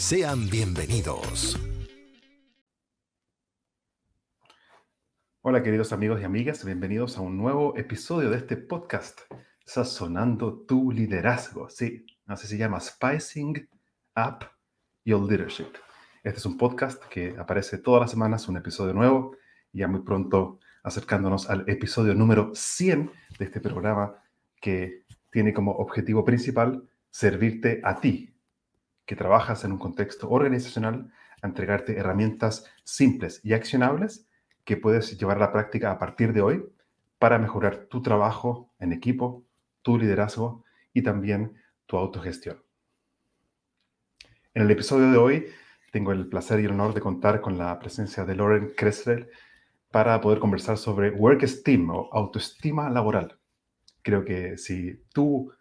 Sean bienvenidos. Hola queridos amigos y amigas, bienvenidos a un nuevo episodio de este podcast, Sazonando tu liderazgo. Sí, así se llama Spicing Up Your Leadership. Este es un podcast que aparece todas las semanas, un episodio nuevo, y ya muy pronto acercándonos al episodio número 100 de este programa que tiene como objetivo principal servirte a ti, que trabajas en un contexto organizacional, a entregarte herramientas simples y accionables que puedes llevar a la práctica a partir de hoy para mejorar tu trabajo en equipo, tu liderazgo y también tu autogestión. En el episodio de hoy tengo el placer y el honor de contar con la presencia de Lauren Kressler para poder conversar sobre work esteem o autoestima laboral. Creo que si tú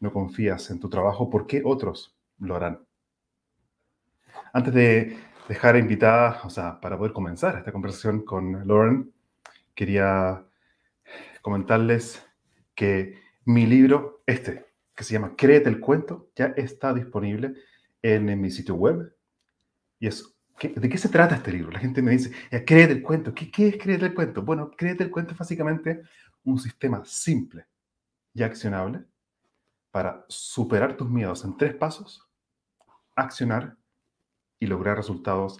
no confías en tu trabajo, ¿por qué otros lo harán? Antes de dejar invitada, o sea, para poder comenzar esta conversación con Lauren, quería comentarles que mi libro, este, que se llama Créete el cuento, ya está disponible en, mi sitio web. Y es, ¿de qué se trata este libro? La gente me dice, créete el cuento. ¿Qué, ¿Qué es créete el cuento? Bueno, créete el cuento es básicamente un sistema simple y accionable para superar tus miedos en tres pasos, accionar y lograr resultados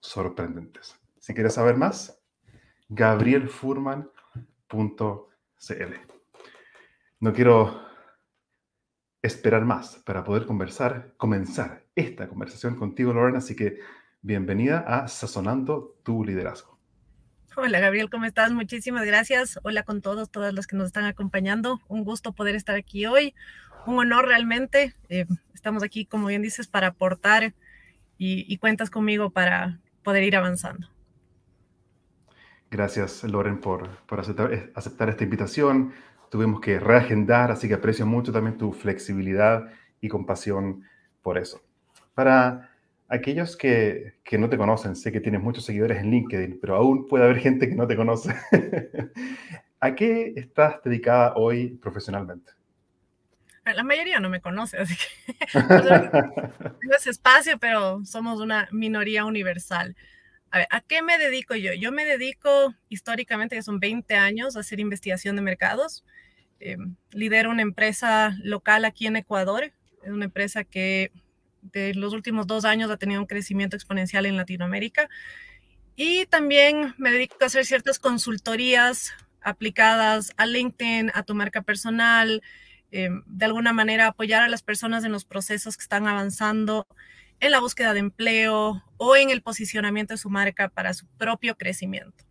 sorprendentes. Si quieres saber más, gabrielfurman.cl. No quiero esperar más para poder conversar, comenzar esta conversación contigo, Lauren, así que bienvenida a Sazonando tu Liderazgo. Hola Gabriel, ¿cómo estás? Muchísimas gracias. Hola con todos, todas los que nos están acompañando. Un gusto poder estar aquí hoy. Un honor realmente. Eh, estamos aquí, como bien dices, para aportar y, cuentas conmigo para poder ir avanzando. Gracias, Loren, por, por aceptar, eh, aceptar, esta invitación. Tuvimos que reagendar, así que aprecio mucho también tu flexibilidad y compasión por eso. Para aquellos que, que no te conocen, sé que tienes muchos seguidores en LinkedIn, pero aún puede haber gente que no te conoce. ¿A qué estás dedicada hoy profesionalmente? La mayoría no me conoce, así que tengo espacio, pero somos una minoría universal. A ver, ¿a qué me dedico yo? Yo me dedico históricamente, que son 20 años, a hacer investigación de mercados. Eh, lidero una empresa local aquí en Ecuador. Es una empresa que de los últimos dos años ha tenido un crecimiento exponencial en Latinoamérica. Y también me dedico a hacer ciertas consultorías aplicadas a LinkedIn, a tu marca personal, Em, de alguna manera apoyar a las personas en los procesos que están avanzando en la búsqueda de empleo o en el posicionamiento de su marca para su propio crecimiento.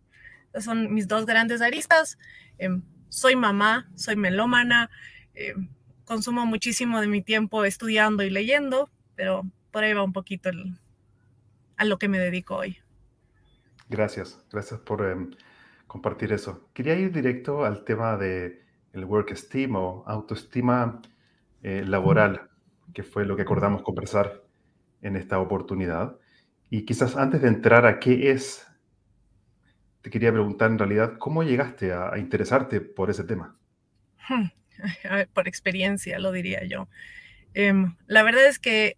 Esas son mis dos grandes aristas. Em, soy mamá, soy melómana, em, consumo muchísimo de mi tiempo estudiando y leyendo, pero por ahí va un poquito a lo que me dedico hoy. Gracias, gracias por compartir eso. Quería ir directo al tema de el work esteem o autoestima eh, laboral, que fue lo que acordamos conversar en esta oportunidad. Y quizás antes de entrar a qué es, te quería preguntar en realidad, ¿cómo llegaste a, interesarte por ese tema? Hmm, por experiencia, lo diría yo. Em, la verdad es que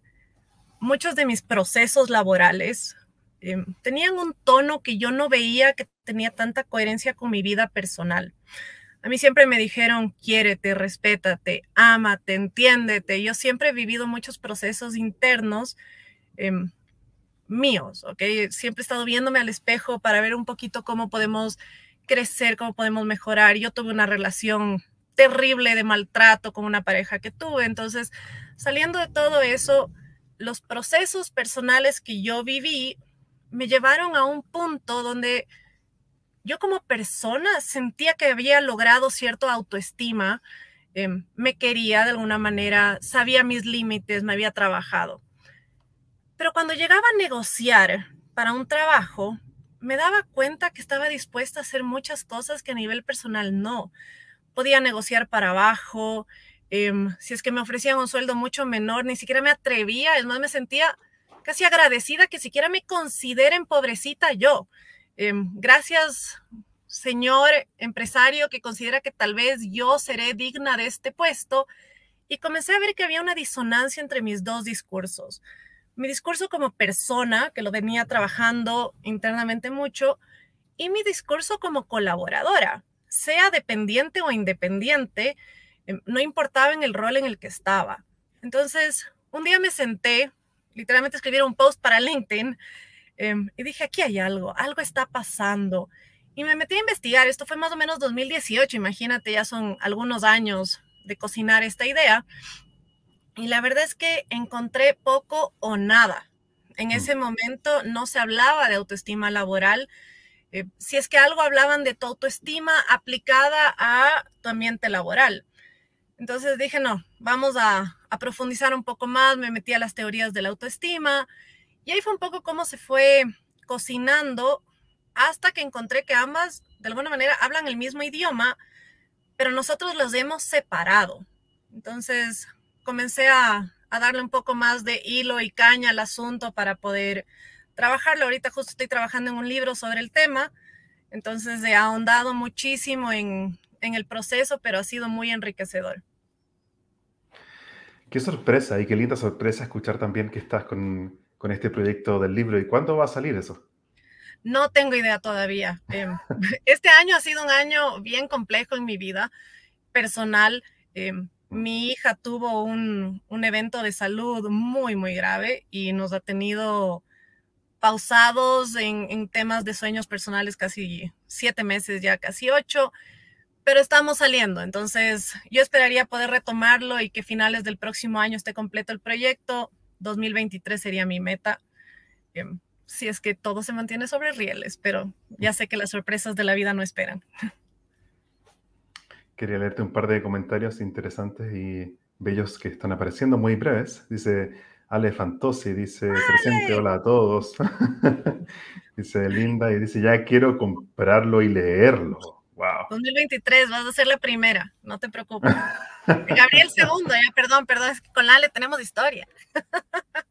muchos de mis procesos laborales em, tenían un tono que yo no veía que tenía tanta coherencia con mi vida personal. A mí siempre me dijeron, quiérete, respétate, ámate, entiéndete. Yo siempre he vivido muchos procesos internos. Em, míos, ¿ok? Siempre he estado viéndome al espejo para ver un poquito cómo podemos crecer, cómo podemos mejorar. Yo tuve una relación terrible de maltrato con una pareja que tuve, entonces saliendo de todo eso, los procesos personales que yo viví me llevaron a un punto donde yo como persona sentía que había logrado cierta autoestima, em, me quería de alguna manera, sabía mis límites, me había trabajado. Pero cuando llegaba a negociar para un trabajo, me daba cuenta que estaba dispuesta a hacer muchas cosas que a nivel personal no. Podía negociar para abajo, em, si es que me ofrecían un sueldo mucho menor, ni siquiera me atrevía, es más, me sentía casi agradecida que siquiera me consideren pobrecita yo. Em, gracias, señor empresario, que considera que tal vez yo seré digna de este puesto. Y comencé a ver que había una disonancia entre mis dos discursos. Mi discurso como persona, que lo venía trabajando internamente mucho, y mi discurso como colaboradora, sea dependiente o independiente, em, no importaba en el rol en el que estaba. Entonces, un día me senté literalmente escribir un post para LinkedIn em, y dije, aquí hay algo, algo está pasando. Y me metí a investigar, esto fue más o menos 2018, imagínate, ya son algunos años de cocinar esta idea. Y la verdad es que encontré poco o nada. En mm. ese momento no se hablaba de autoestima laboral. Eh, si es que algo hablaban de tu autoestima aplicada a tu ambiente laboral. Entonces dije, no, vamos a, profundizar un poco más, me metí a las teorías de la autoestima y ahí fue un poco cómo se fue cocinando hasta que encontré que ambas de alguna manera hablan el mismo idioma, pero nosotros los hemos separado. Entonces comencé a, a darle un poco más de hilo y caña al asunto para poder trabajarlo. Ahorita justo estoy trabajando en un libro sobre el tema, entonces he ahondado muchísimo en, en el proceso, pero ha sido muy enriquecedor. Qué sorpresa y qué linda sorpresa escuchar también que estás con, este proyecto del libro. ¿Y cuándo va a salir eso? No tengo idea todavía. Em, este año ha sido un año bien complejo en mi vida personal. Em, mi hija tuvo un, evento de salud muy, muy grave y nos ha tenido pausados en, temas de sueños personales casi siete meses, ya casi ocho pero estamos saliendo, entonces yo esperaría poder retomarlo y que finales del próximo año esté completo el proyecto. 2023 sería mi meta, em, si es que todo se mantiene sobre rieles, pero ya sé que las sorpresas de la vida no esperan. Quería leerte un par de comentarios interesantes y bellos que están apareciendo, muy breves. Dice Ale Fantosi, dice presente, hola a todos. dice Linda y dice ya quiero comprarlo y leerlo. 2023, vas a ser la primera, no te preocupes. Gabriel segundo, ya, perdón, perdón, es que con Ale tenemos historia.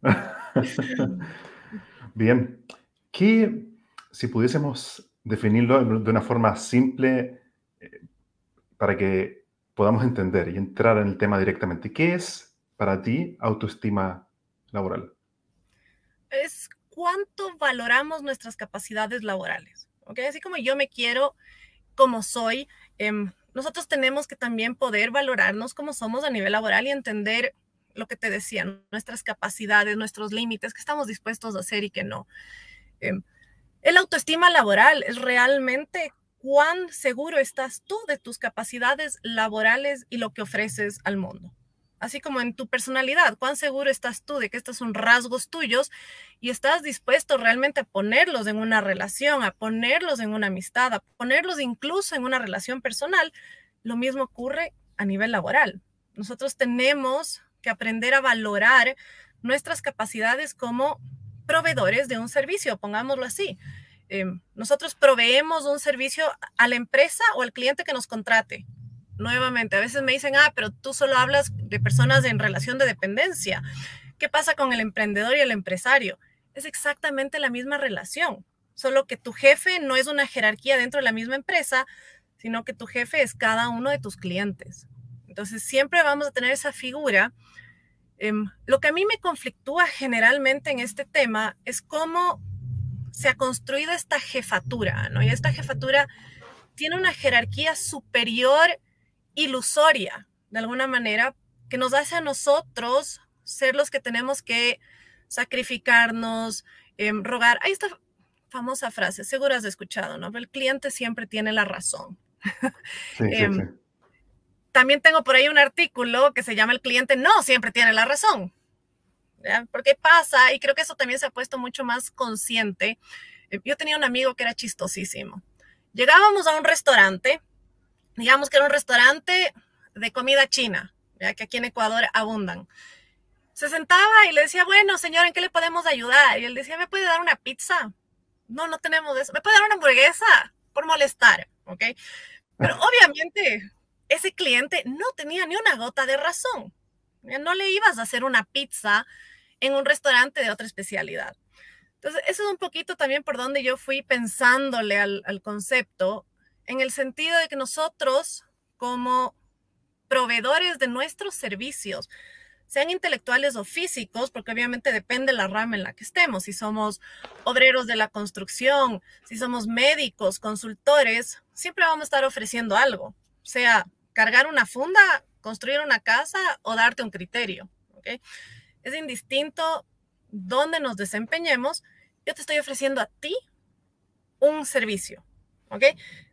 Bien, ¿qué, si pudiésemos definirlo de una forma simple eh, para que podamos entender y entrar en el tema directamente, ¿qué es para ti autoestima laboral? Es cuánto valoramos nuestras capacidades laborales. ¿ok? Así como yo me quiero como soy, em, nosotros tenemos que también poder valorarnos como somos a nivel laboral y entender lo que te decía, nuestras capacidades, nuestros límites, que estamos dispuestos a hacer y que no. Em, el autoestima laboral es realmente cuán seguro estás tú de tus capacidades laborales y lo que ofreces al mundo así como en tu personalidad, cuán seguro estás tú de que estos son rasgos tuyos y estás dispuesto realmente a ponerlos en una relación, a ponerlos en una amistad, a ponerlos incluso en una relación personal. Lo mismo ocurre a nivel laboral. Nosotros tenemos que aprender a valorar nuestras capacidades como proveedores de un servicio, pongámoslo así. Em, nosotros proveemos un servicio a la empresa o al cliente que nos contrate nuevamente, a veces me dicen, ah, pero tú solo hablas de personas en relación de dependencia. ¿Qué pasa con el emprendedor y el empresario? Es exactamente la misma relación, solo que tu jefe no es una jerarquía dentro de la misma empresa, sino que tu jefe es cada uno de tus clientes. Entonces, siempre vamos a tener esa figura. Em, lo que a mí me conflictúa generalmente en este tema es cómo se ha construido esta jefatura, ¿no? Y esta jefatura tiene una jerarquía superior ilusoria, de alguna manera, que nos hace a nosotros ser los que tenemos que sacrificarnos, em, rogar. Ahí está famosa frase, seguro has escuchado, ¿no? El cliente siempre tiene la razón. Sí, sí, em, sí. También tengo por ahí un artículo que se llama El cliente no siempre tiene la razón. ¿ya? Porque pasa, y creo que eso también se ha puesto mucho más consciente. Eh, yo tenía un amigo que era chistosísimo. Llegábamos a un restaurante, digamos que era un restaurante de comida china, ya que aquí en Ecuador abundan. Se sentaba y le decía, bueno, señor, ¿en qué le podemos ayudar? Y él decía, ¿me puede dar una pizza? No, no tenemos eso. ¿Me puede dar una hamburguesa? Por molestar, ¿ok? Pero obviamente ese cliente no tenía ni una gota de razón. No le ibas a hacer una pizza en un restaurante de otra especialidad. Entonces, eso es un poquito también por donde yo fui pensándole al, al concepto, en el sentido de que nosotros, como proveedores de nuestros servicios, sean intelectuales o físicos, porque obviamente depende la rama en la que estemos, si somos obreros de la construcción, si somos médicos, consultores, siempre vamos a estar ofreciendo algo, sea cargar una funda, construir una casa o darte un criterio. Es indistinto dónde nos desempeñemos, yo te estoy ofreciendo a ti un servicio. ¿ok?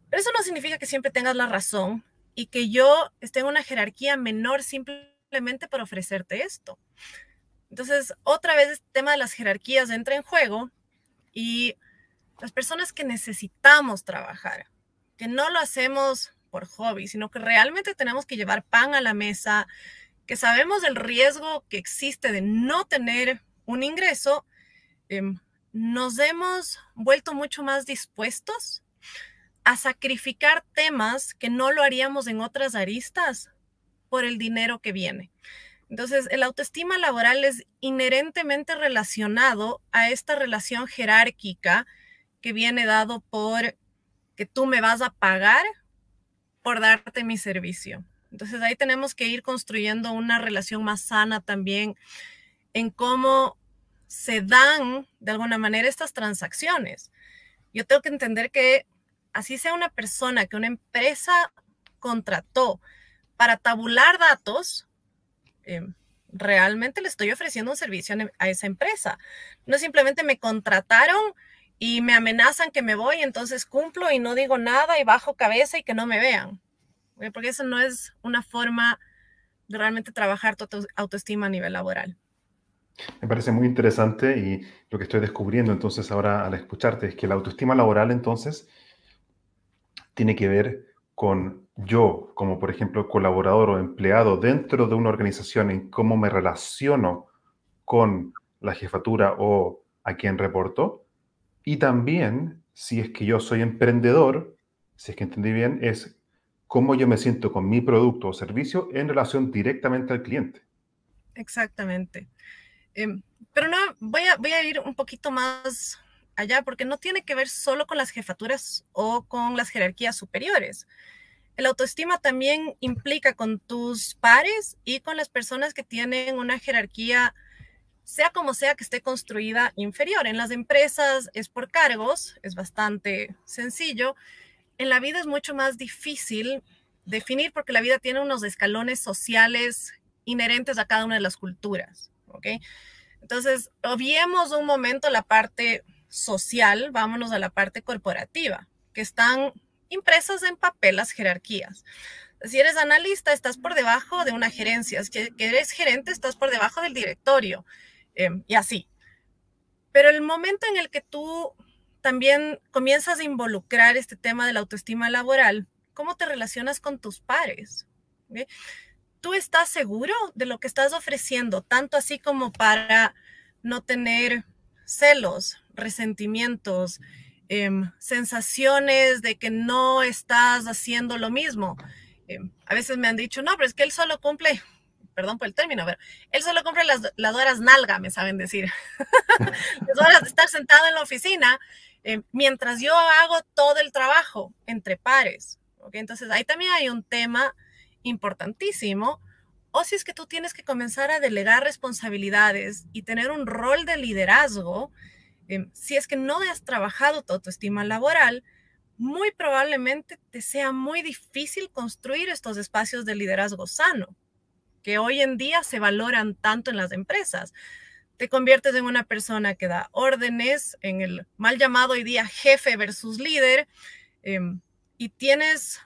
Pero eso no significa que siempre tengas la razón y que yo esté en una jerarquía menor simplemente por ofrecerte esto. Entonces, otra vez el tema de las jerarquías entra en juego y las personas que necesitamos trabajar, que no lo hacemos por hobby, sino que realmente tenemos que llevar pan a la mesa, que sabemos el riesgo que existe de no tener un ingreso, em, nos hemos vuelto mucho más dispuestos a sacrificar temas que no lo haríamos en otras aristas por el dinero que viene. Entonces, el autoestima laboral es inherentemente relacionado a esta relación jerárquica que viene dado por que tú me vas a pagar por darte mi servicio. Entonces ahí tenemos que ir construyendo una relación más sana también en cómo se dan de alguna manera estas transacciones. Yo tengo que entender que así sea una persona que una empresa contrató para tabular datos, em, realmente le estoy ofreciendo un servicio a esa empresa. No simplemente me contrataron y me amenazan que me voy, entonces cumplo y no digo nada y bajo cabeza y que no me vean. Porque eso no es una forma de realmente trabajar tu autoestima a nivel laboral. Me parece muy interesante y lo que estoy descubriendo entonces ahora al escucharte es que la autoestima laboral entonces tiene que ver con yo, como por ejemplo colaborador o empleado dentro de una organización, en cómo me relaciono con la jefatura o a quien reporto, y también, si es que yo soy emprendedor, si es que entendí bien, es cómo yo me siento con mi producto o servicio en relación directamente al cliente. Exactamente. Em, pero no, voy a, voy a ir un poquito más allá porque no tiene que ver solo con las jefaturas o con las jerarquías superiores. El autoestima también implica con tus pares y con las personas que tienen una jerarquía sea como sea que esté construida inferior. En las empresas es por cargos, es bastante sencillo. En la vida es mucho más difícil definir porque la vida tiene unos escalones sociales inherentes a cada una de las culturas, ¿ok? Entonces, obviemos un momento la parte social, vámonos a la parte corporativa, que están impresas en papel las jerarquías. Si eres analista, estás por debajo de una gerencia. Si eres gerente, estás por debajo del directorio. Em, y así. Pero el momento en el que tú también comienzas a involucrar este tema de la autoestima laboral, ¿cómo te relacionas con tus pares? ¿Tú estás seguro de lo que estás ofreciendo, tanto así como para no tener celos, resentimientos, em, sensaciones de que no estás haciendo lo mismo? Em, a veces me han dicho, no, pero es que él solo cumple perdón por el término, pero él solo compra las, las horas nalga, me saben decir. las horas de estar sentado en la oficina, eh, mientras yo hago todo el trabajo entre pares. ¿okay? Entonces ahí también hay un tema importantísimo. O si es que tú tienes que comenzar a delegar responsabilidades y tener un rol de liderazgo, eh, si es que no has trabajado tu autoestima laboral, muy probablemente te sea muy difícil construir estos espacios de liderazgo sano que hoy en día se valoran tanto en las empresas. te conviertes en una persona que da órdenes, en el mal llamado hoy día jefe versus líder, em, y tienes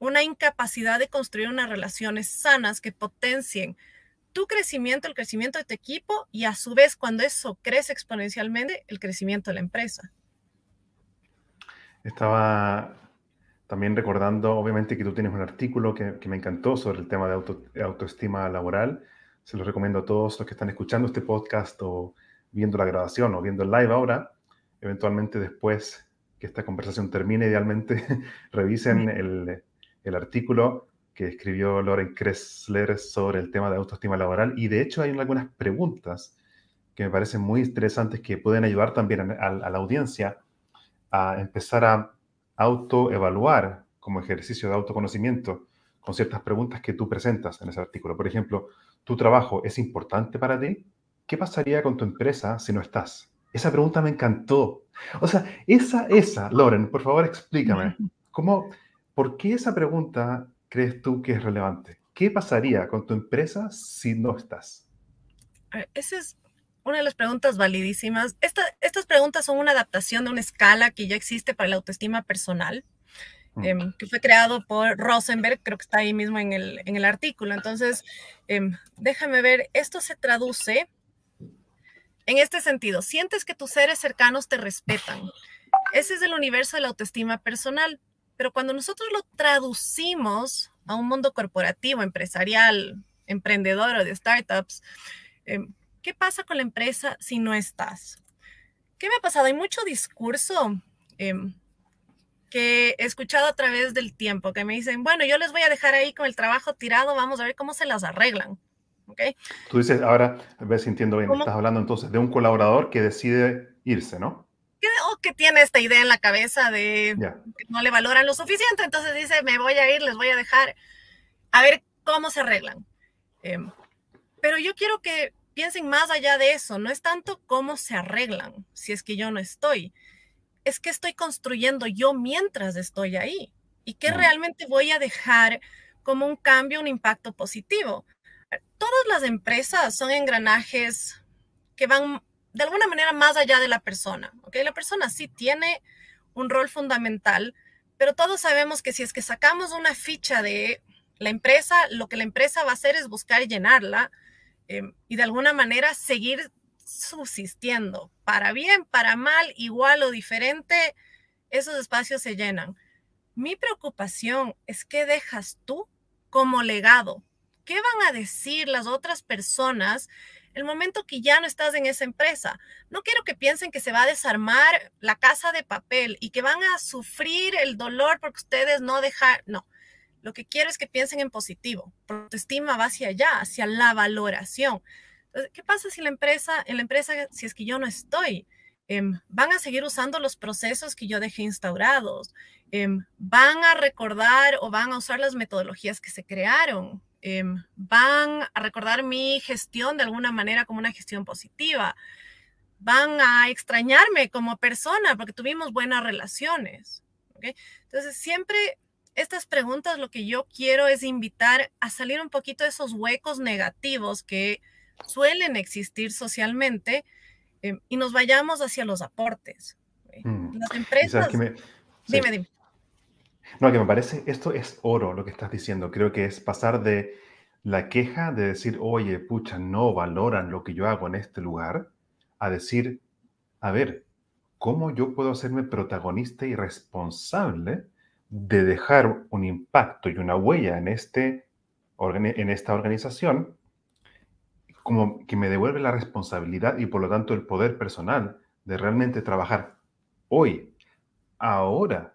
una incapacidad de construir unas relaciones sanas que potencien tu crecimiento, el crecimiento de tu equipo y a su vez cuando eso crece exponencialmente, el crecimiento de la empresa. Estaba también recordando, obviamente, que tú tienes un artículo que, me encantó sobre el tema de, autoestima laboral. Se lo recomiendo a todos los que están escuchando este podcast o viendo la grabación o viendo el live ahora. Eventualmente después que esta conversación termine, idealmente revisen el, el artículo que escribió Loren Kressler sobre el tema de autoestima laboral. Y de hecho hay algunas preguntas que me parecen muy interesantes que pueden ayudar también a, la audiencia a empezar a autoevaluar como ejercicio de autoconocimiento con ciertas preguntas que tú presentas en ese artículo. Por ejemplo, ¿tu trabajo es importante para ti? ¿Qué pasaría con tu empresa si no estás? Esa pregunta me encantó. O sea, esa, esa, Loren, por favor explícame, ¿cómo, ¿por qué esa pregunta crees tú que es relevante? ¿Qué pasaría con tu empresa si no estás? Esa es una de las preguntas validísimas. estas preguntas son una adaptación de una escala que ya existe para la autoestima personal, mm. em, que fue creado por Rosenberg, creo que está ahí mismo en el, en el artículo. Entonces, em, déjame ver, esto se traduce en este sentido. Sientes que tus seres cercanos te respetan. Ese es el universo de la autoestima personal. Pero cuando nosotros lo traducimos a un mundo corporativo, empresarial, emprendedor o de startups, em, ¿qué pasa con la empresa si no estás? ¿Qué me ha pasado? Hay mucho discurso em, que he escuchado a través del tiempo, que me dicen, bueno, yo les voy a dejar ahí con el trabajo tirado, vamos a ver cómo se las arreglan. ¿Okay? Tú dices, ahora, ves, sintiendo bien, estás hablando entonces de un colaborador que decide irse, ¿no? O que tiene esta idea en la cabeza de que no le valoran lo suficiente, entonces dice, me voy a ir, les voy a dejar, a ver cómo se arreglan. Em, pero yo quiero que piensen más allá de eso, no es tanto cómo se arreglan si es que yo no estoy, es que estoy construyendo yo mientras estoy ahí y que realmente voy a dejar como un cambio, un impacto positivo. Todas las empresas son engranajes que van de alguna manera más allá de la persona. ¿ok? La persona sí tiene un rol fundamental, pero todos sabemos que si es que sacamos una ficha de la empresa, lo que la empresa va a hacer es buscar llenarla em, y de alguna manera seguir subsistiendo. Para bien, para mal, igual o diferente, esos espacios se llenan. Mi preocupación es qué dejas tú como legado. ¿Qué van a decir las otras personas el momento que ya no estás en esa empresa. No quiero que piensen que se va a desarmar la casa de papel y que van a sufrir el dolor porque ustedes no dejan, no. Lo que quiero es que piensen en positivo. estima va hacia allá, hacia la valoración. ¿Qué pasa si la empresa, en la empresa, si es que yo no estoy? Em, van a seguir usando los procesos que yo dejé instaurados. Em, van a recordar o van a usar las metodologías que se crearon. Em, van a recordar mi gestión de alguna manera como una gestión positiva, van a extrañarme como persona porque tuvimos buenas relaciones. Entonces, siempre estas preguntas lo que yo quiero es invitar a salir un poquito de esos huecos negativos que suelen existir socialmente em, y nos vayamos hacia los aportes. Mm. Las empresas... Dime, dime. No, que me parece, esto es oro lo que estás diciendo. Creo que es pasar de la queja de decir, oye, pucha, no valoran lo que yo hago en este lugar, a decir, a ver, ¿cómo yo puedo hacerme protagonista y responsable de dejar un impacto y una huella en, este, en esta organización? Como que me devuelve la responsabilidad y por lo tanto el poder personal de realmente trabajar hoy, ahora,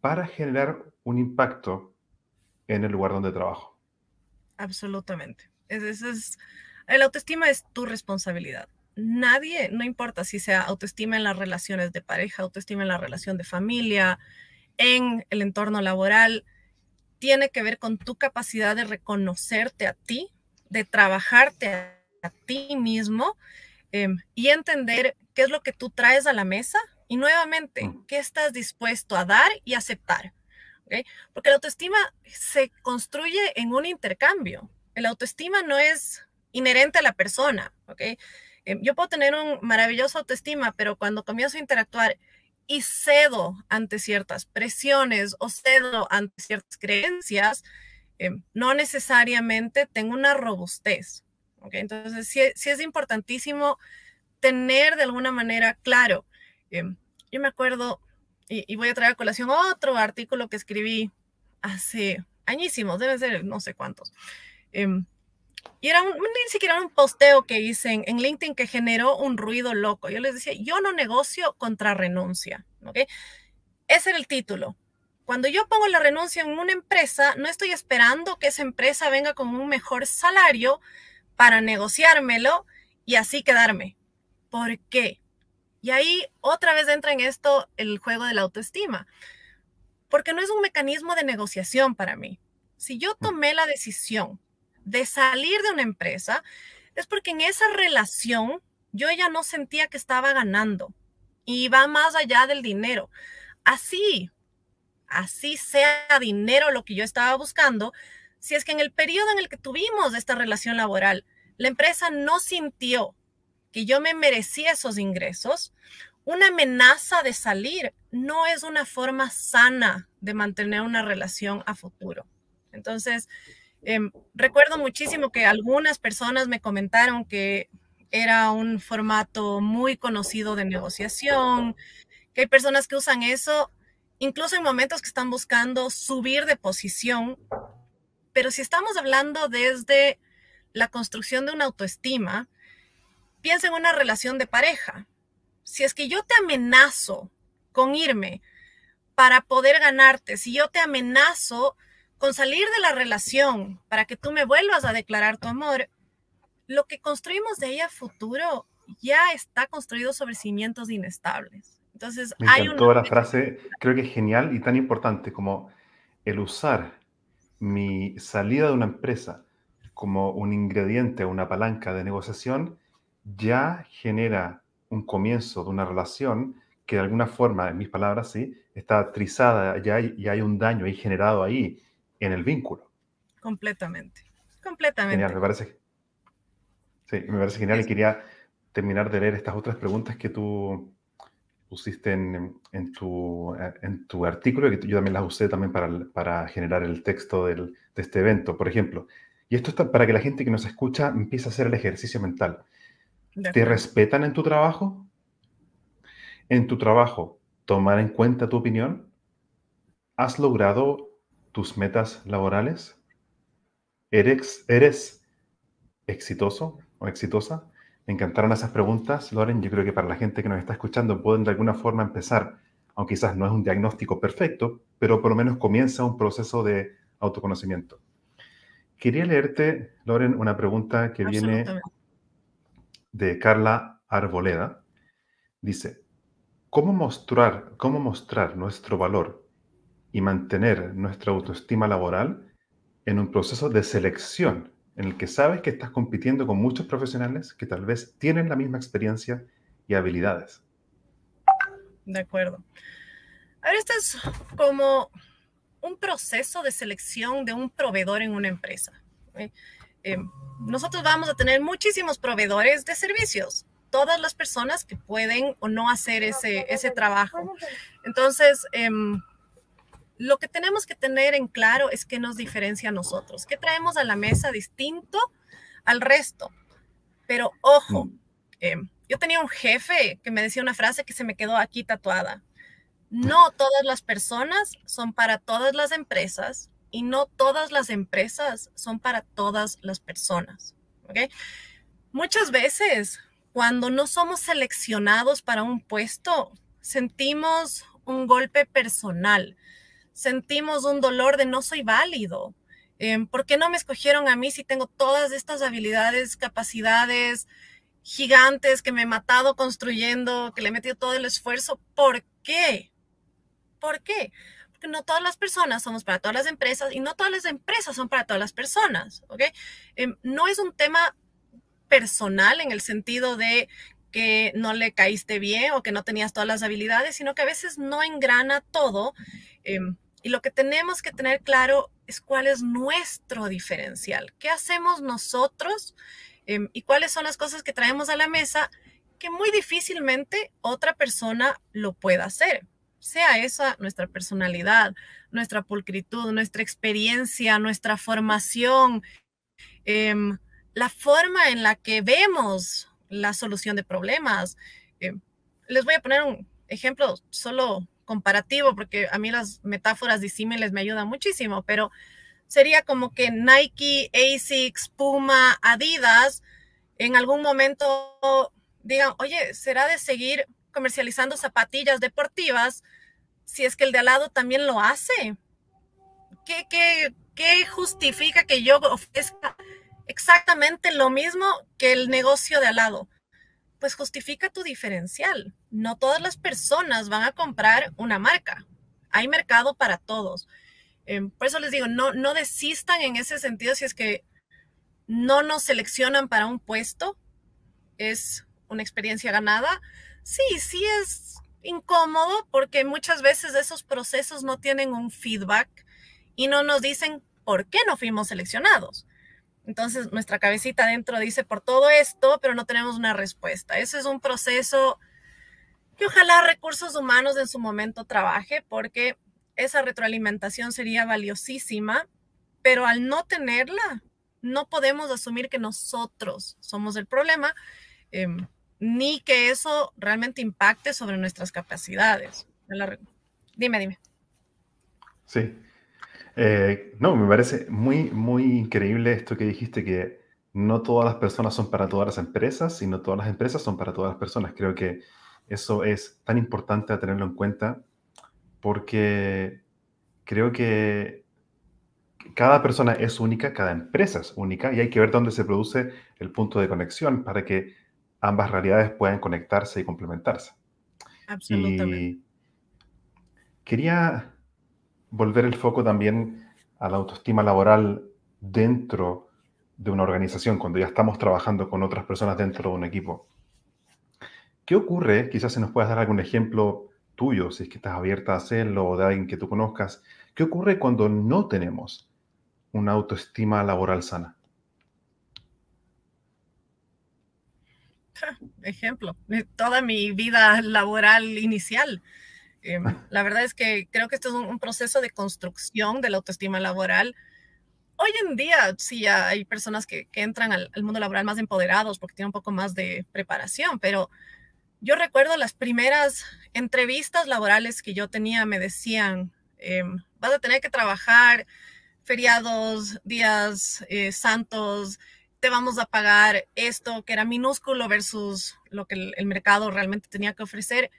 para generar un impacto en el lugar donde trabajo. Absolutamente. Es, es, el autoestima es tu responsabilidad. Nadie, no importa si sea autoestima en las relaciones de pareja, autoestima en la relación de familia, en el entorno laboral, tiene que ver con tu capacidad de reconocerte a ti, de trabajarte a, ti mismo em, y entender qué es lo que tú traes a la mesa y nuevamente, mm. ¿qué estás dispuesto a dar y aceptar? Porque la autoestima se construye en un intercambio. El autoestima no es inherente a la persona, ¿ok? Em, yo puedo tener un maravilloso autoestima, pero cuando comienzo a interactuar y cedo ante ciertas presiones o cedo ante ciertas creencias, em, no necesariamente tengo una robustez. ¿okay? Entonces, sí, es importantísimo tener de alguna manera claro. Em, yo me acuerdo, y, voy a traer a colación otro artículo que escribí hace añísimos, debe ser no sé cuántos. Y era un, ni siquiera un posteo que hice en, LinkedIn que generó un ruido loco. Yo les decía, yo no negocio contra renuncia. ¿ok? Ese era el título. Cuando yo pongo la renuncia en una empresa, no estoy esperando que esa empresa venga con un mejor salario para negociármelo y así quedarme. ¿Por qué? Y ahí otra vez entra en esto el juego de la autoestima. Porque no es un mecanismo de negociación para mí. Si yo mm. tomé la decisión de salir de una empresa, es porque en esa relación yo ya no sentía que estaba ganando y va más allá del dinero. Así, así sea dinero lo que yo estaba buscando, si es que en el periodo en el que tuvimos esta relación laboral, la empresa no sintió que yo me merecía esos ingresos, una amenaza de salir no es una forma sana de mantener una relación a futuro. Entonces, Em, recuerdo muchísimo que algunas personas me comentaron que era un formato muy conocido de negociación, que hay personas que usan eso incluso en momentos que están buscando subir de posición. Pero si estamos hablando desde la construcción de una autoestima, piensa en una relación de pareja. Si es que yo te amenazo con irme para poder ganarte, si yo te amenazo con salir de la relación para que tú me vuelvas a declarar tu amor, lo que construimos de ella futuro ya está construido sobre cimientos inestables. Entonces, me hay una... la frase, creo que es genial y tan importante como el usar mi salida de una empresa como un ingrediente, una palanca de negociación, ya genera un comienzo de una relación que de alguna forma, en mis palabras, sí, está trizada, ya hay, ya hay un daño ahí generado ahí, en el vínculo. Completamente, completamente. Genial, me parece. Sí, me parece genial y quería terminar de leer estas otras preguntas que tú pusiste en, en, tu, en tu artículo y que yo también las usé también para, para generar el texto del, de este evento, por ejemplo. Y esto está para que la gente que nos escucha empiece a hacer el ejercicio mental. ¿Te respetan en tu trabajo? ¿En tu trabajo tomar en cuenta tu opinión? ¿Has logrado tus metas laborales? ¿Eres, ¿Eres exitoso o exitosa? Me encantaron esas preguntas, Loren. Yo creo que para la gente que nos está escuchando pueden de alguna forma empezar, aunque quizás no es un diagnóstico perfecto, pero por lo menos comienza un proceso de autoconocimiento. Quería leerte, Loren, una pregunta que viene de Carla Arboleda. Dice, ¿cómo mostrar, cómo mostrar nuestro valor y mantener nuestra autoestima laboral en un proceso de selección en el que sabes que estás compitiendo con muchos profesionales que tal vez tienen la misma experiencia y habilidades. De acuerdo. A ver, esto es como un proceso de selección de un proveedor en una empresa. Eh, nosotros vamos a tener muchísimos proveedores de servicios, todas las personas que pueden o no hacer ese, ese trabajo. Entonces, em, lo que tenemos que tener en claro es qué nos diferencia a nosotros, qué traemos a la mesa distinto al resto. Pero ojo, mm. em, yo tenía un jefe que me decía una frase que se me quedó aquí tatuada. No todas las personas son para todas las empresas y no todas las empresas son para todas las personas. Muchas veces, cuando no somos seleccionados para un puesto, sentimos un golpe personal sentimos un dolor de no soy válido. Em, ¿Por qué no me escogieron a mí si tengo todas estas habilidades, capacidades gigantes que me he matado construyendo, que le he metido todo el esfuerzo? ¿Por qué? ¿Por qué? Porque no todas las personas somos para todas las empresas y no todas las empresas son para todas las personas, ¿ok? Em, no es un tema personal en el sentido de que no le caíste bien o que no tenías todas las habilidades, sino que a veces no engrana todo. Em, y lo que tenemos que tener claro es cuál es nuestro diferencial. ¿Qué hacemos nosotros Em, ¿Y cuáles son las cosas que traemos a la mesa que muy difícilmente otra persona lo pueda hacer? Sea esa nuestra personalidad, nuestra pulcritud, nuestra experiencia, nuestra formación, em, la forma en la que vemos la solución de problemas. Em, les voy a poner un ejemplo solo comparativo, porque a mí las metáforas disímiles me ayudan muchísimo, pero sería como que Nike, ASICS, Puma, Adidas, en algún momento digan, oye, ¿será de seguir comercializando zapatillas deportivas si es que el de al lado también lo hace? ¿Qué, qué, qué justifica que yo ofrezca exactamente lo mismo que el negocio de al lado? Pues justifica tu diferencial. No todas las personas van a comprar una marca. Hay mercado para todos. Em, por eso les digo, no, no desistan en ese sentido si es que no nos seleccionan para un puesto. Es una experiencia ganada. Sí, sí es incómodo porque muchas veces esos procesos no tienen un feedback y no nos dicen por qué no fuimos seleccionados. Entonces, nuestra cabecita adentro dice por todo esto, pero no tenemos una respuesta. Ese es un proceso que ojalá recursos humanos en su momento trabaje porque esa retroalimentación sería valiosísima, pero al no tenerla, no podemos asumir que nosotros somos el problema, em, ni que eso realmente impacte sobre nuestras capacidades. Dime, dime. Sí, eh, no, me parece muy, muy increíble esto que dijiste, que no todas las personas son para todas las empresas y todas las empresas son para todas las personas. Creo que eso es tan importante a tenerlo en cuenta porque creo que cada persona es única, cada empresa es única y hay que ver dónde se produce el punto de conexión para que ambas realidades puedan conectarse y complementarse. Absolutamente. Y quería volver el foco también a la autoestima laboral dentro de una organización, cuando ya estamos trabajando con otras personas dentro de un equipo. ¿Qué ocurre? Quizás se nos puedas dar algún ejemplo tuyo, si es que estás abierta a hacerlo, o de alguien que tú conozcas. ¿Qué ocurre cuando no tenemos una autoestima laboral sana? Ejemplo, toda mi vida laboral inicial Em, la verdad es que creo que esto es un, proceso de construcción de la autoestima laboral. Hoy en día sí hay personas que, entran al, mundo laboral más empoderados porque tienen un poco más de preparación, pero yo recuerdo las primeras entrevistas laborales que yo tenía, me decían, em, vas a tener que trabajar feriados, días eh, santos, te vamos a pagar esto que era minúsculo versus lo que el mercado realmente tenía que ofrecer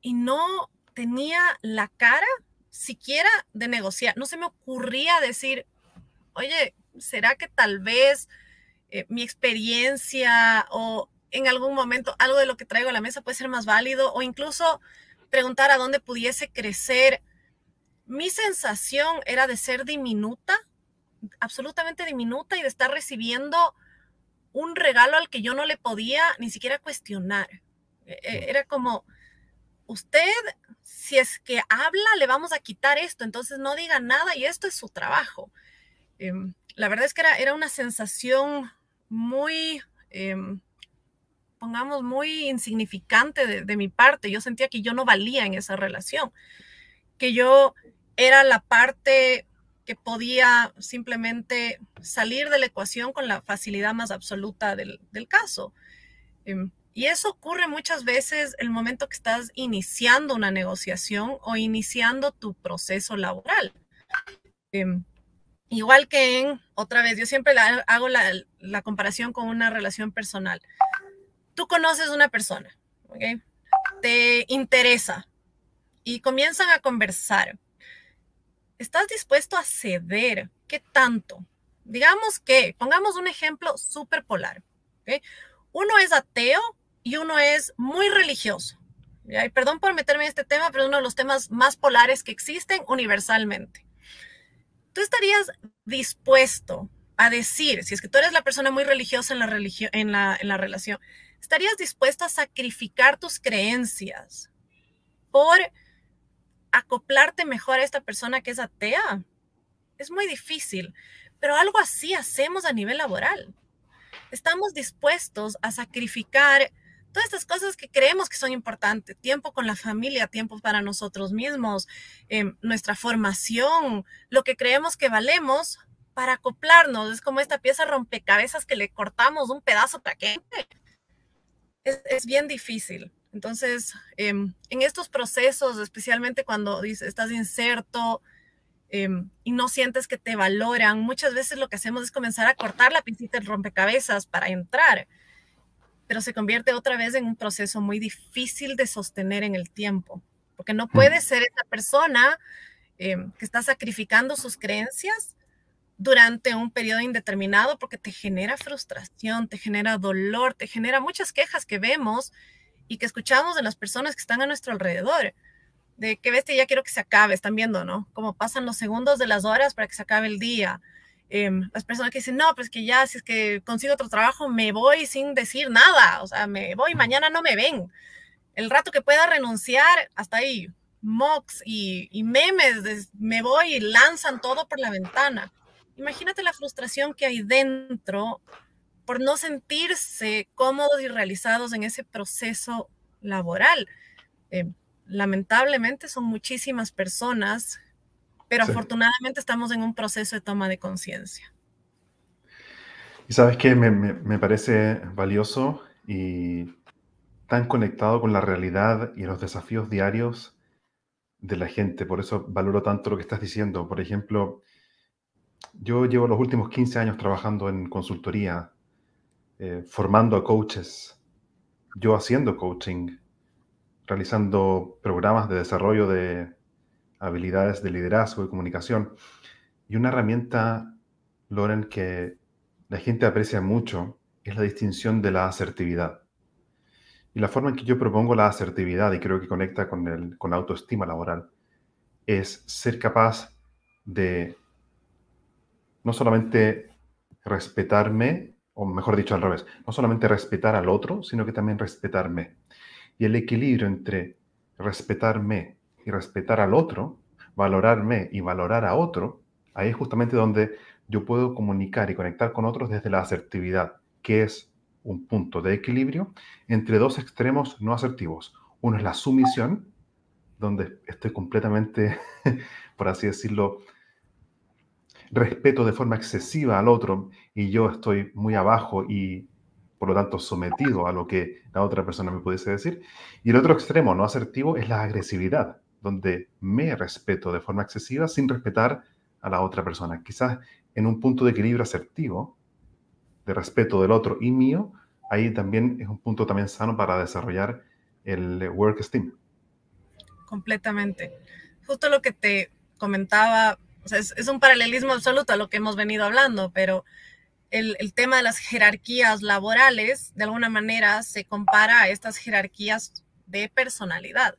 y no tenía la cara siquiera de negociar. No se me ocurría decir, oye, ¿será que tal vez eh, mi experiencia o en algún momento algo de lo que traigo a la mesa puede ser más válido o incluso preguntar a dónde pudiese crecer? Mi sensación era de ser diminuta, absolutamente diminuta y de estar recibiendo un regalo al que yo no le podía ni siquiera cuestionar. E, e, era como, usted, si es que habla, le vamos a quitar esto, entonces no diga nada y esto es su trabajo. Em, la verdad es que era, era una sensación muy, em, pongamos, muy insignificante de, de mi parte. Yo sentía que yo no valía en esa relación, que yo era la parte que podía simplemente salir de la ecuación con la facilidad más absoluta del, caso. Em, y eso ocurre muchas veces el momento que estás iniciando una negociación o iniciando tu proceso laboral. Em, igual que en, otra vez, yo siempre hago la, comparación con una relación personal. Tú conoces una persona, te interesa y comienzan a conversar. ¿Estás dispuesto a ceder? ¿Qué tanto? Digamos que, pongamos un ejemplo súper polar. Uno es ateo y uno es muy religioso. Y perdón por meterme en este tema, pero es uno de los temas más polares que existen universalmente. ¿Tú estarías dispuesto a decir, si es que tú eres la persona muy religiosa en la, en la, en la relación, estarías dispuesto a sacrificar tus creencias por acoplarte mejor a esta persona que es atea? Es muy difícil, pero algo así hacemos a nivel laboral. estamos dispuestos a sacrificar todas estas cosas que creemos que son importantes, tiempo con la familia, tiempo para nosotros mismos, em, nuestra formación, lo que creemos que valemos para acoplarnos. Es como esta pieza rompecabezas que le cortamos un pedazo para que es bien difícil. Entonces, em, en estos procesos, especialmente cuando dices, estás inserto em, y no sientes que te valoran, muchas veces lo que hacemos es comenzar a cortar la pincita del rompecabezas para entrar, pero se convierte otra vez en un proceso muy difícil de sostener en el tiempo, porque no puedes ser esa persona em, que está sacrificando sus creencias durante un periodo indeterminado porque te genera frustración, te genera dolor, te genera muchas quejas que vemos y que escuchamos de las personas que están a nuestro alrededor. De que bestia, ya quiero que se acabe, están viendo, ¿no? Cómo pasan los segundos de las horas para que se acabe el día. Em, las personas que dicen, no, pues que ya, si es que consigo otro trabajo, me voy sin decir nada. O sea, me voy, mañana no me ven. El rato que pueda renunciar, hasta ahí, mocks y, y memes, me voy y lanzan todo por la ventana. Imagínate la frustración que hay dentro por no sentirse cómodos y realizados en ese proceso laboral. Eh, lamentablemente son muchísimas personas, pero afortunadamente estamos en un proceso de toma de conciencia. Y sabes que me, me, parece valioso y tan conectado con la realidad y los desafíos diarios de la gente. Por eso valoro tanto lo que estás diciendo. Por ejemplo, yo llevo los últimos 15 años trabajando en consultoría eh, formando a coaches, yo haciendo coaching, realizando programas de desarrollo de habilidades de liderazgo y comunicación. Y una herramienta, Loren, que la gente aprecia mucho es la distinción de la asertividad. Y la forma en que yo propongo la asertividad, y creo que conecta con, el, con la autoestima laboral, es ser capaz de no solamente respetarme o mejor dicho al revés, no solamente respetar al otro, sino que también respetarme. Y el equilibrio entre respetarme y respetar al otro, valorarme y valorar a otro, ahí es justamente donde yo puedo comunicar y conectar con otros desde la asertividad, que es un punto de equilibrio entre dos extremos no asertivos. Uno es la sumisión, donde estoy completamente, por así decirlo, respeto de forma excesiva al otro y yo estoy muy abajo y por lo tanto sometido a lo que la otra persona me pudiese decir. Y el otro extremo no asertivo es la agresividad, donde me respeto de forma excesiva sin respetar a la otra persona. Quizás en un punto de equilibrio asertivo, de respeto del otro y mío, ahí también es un punto también sano para desarrollar el work esteem. Completamente. Justo lo que te comentaba es, un paralelismo absoluto a lo que hemos venido hablando, pero el, tema de las jerarquías laborales, de alguna manera, se compara a estas jerarquías de personalidad.